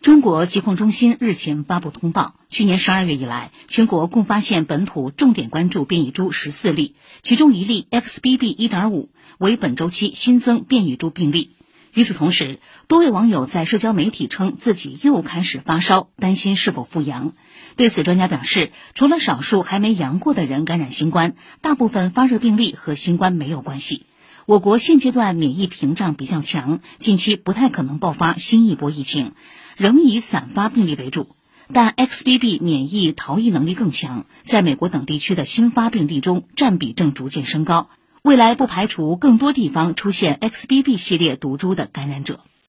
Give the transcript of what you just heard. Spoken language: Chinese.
中国疾控中心日前发布通报，去年十二月以来，全国共发现本土重点关注变异株十四例，其中一例 XBB.1.5 为本周期新增变异株病例。与此同时，多位网友在社交媒体称自己又开始发烧，担心是否复阳。对此，专家表示，除了少数还没阳过的人感染新冠，大部分发热病例和新冠没有关系。我国现阶段免疫屏障比较强，近期不太可能爆发新一波疫情，仍以散发病例为主。但 XBB 免疫逃逸能力更强，在美国等地区的新发病例中占比正逐渐升高。未来不排除更多地方出现 XBB 系列毒株的感染者。